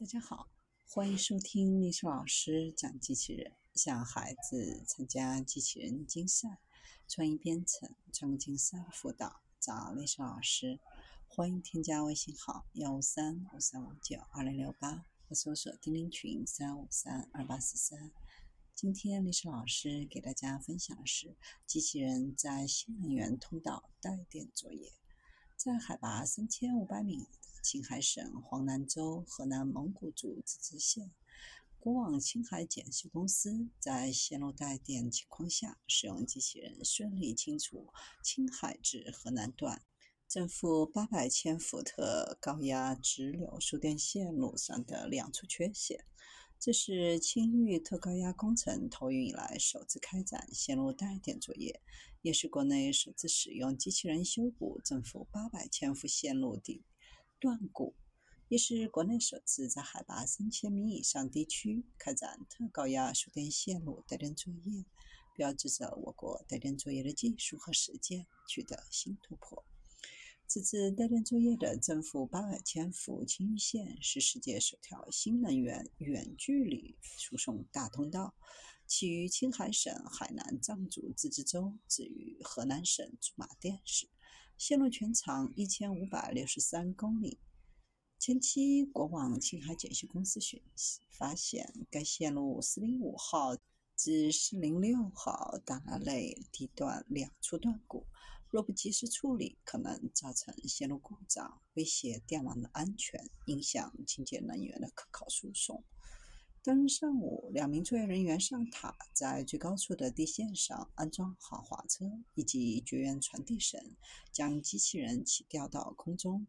大家好，欢迎收听历史老师讲机器人，向孩子参加机器人竞赛、创意编程、创客竞赛辅导，找历史老师。欢迎添加微信号幺五三五三五九二零六八，或搜索钉钉群三五三二八四三。今天历史老师给大家分享的是机器人在新能源通道带电作业，在海拔三千五百米的。青海省黄南州河南蒙古族自治县，国网青海检修公司在线路带电情况下，使用机器人顺利清除青海至河南段正负八百千伏特高压直流输电线路上的两处缺陷。这是青玉特高压工程投运以来首次开展线路带电作业，也是国内首次使用机器人修补正负八百千伏线路的。断骨也是国内首次在海拔三千米以上地区开展特高压输电线路带电作业，标志着我国带电作业的技术和实践取得新突破。此次带电作业的正负八百千伏青域线是世界首条新能源远距离输送大通道，起于青海省海南藏族自治州，止于河南省驻马店市。线路全长一千五百六十三公里。前期国网青海检修公司讯息发现，该线路四零五号至四零六号档案内地段两处断骨，若不及时处理，可能造成线路故障，威胁电网的安全，影响清洁能源的可靠输送。当日上午，两名作业人员上塔，在最高处的地线上安装好滑车以及绝缘传递绳，将机器人起吊到空中。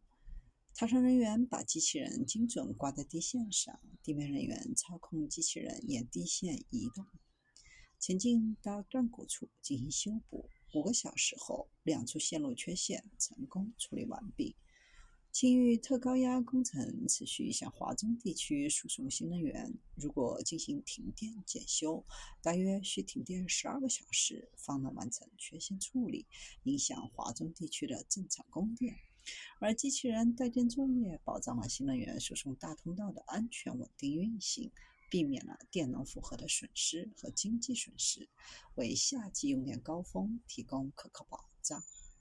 塔上人员把机器人精准挂在地线上，地面人员操控机器人沿地线移动，前进到断骨处进行修补。五个小时后，两处线路缺陷成功处理完毕。青域特高压工程持续向华中地区输送新能源。如果进行停电检修，大约需停电十二个小时方能完成缺陷处理，影响华中地区的正常供电。而机器人带电作业保障了新能源输送大通道的安全稳定运行，避免了电能负荷的损失和经济损失，为夏季用电高峰提供可靠保障。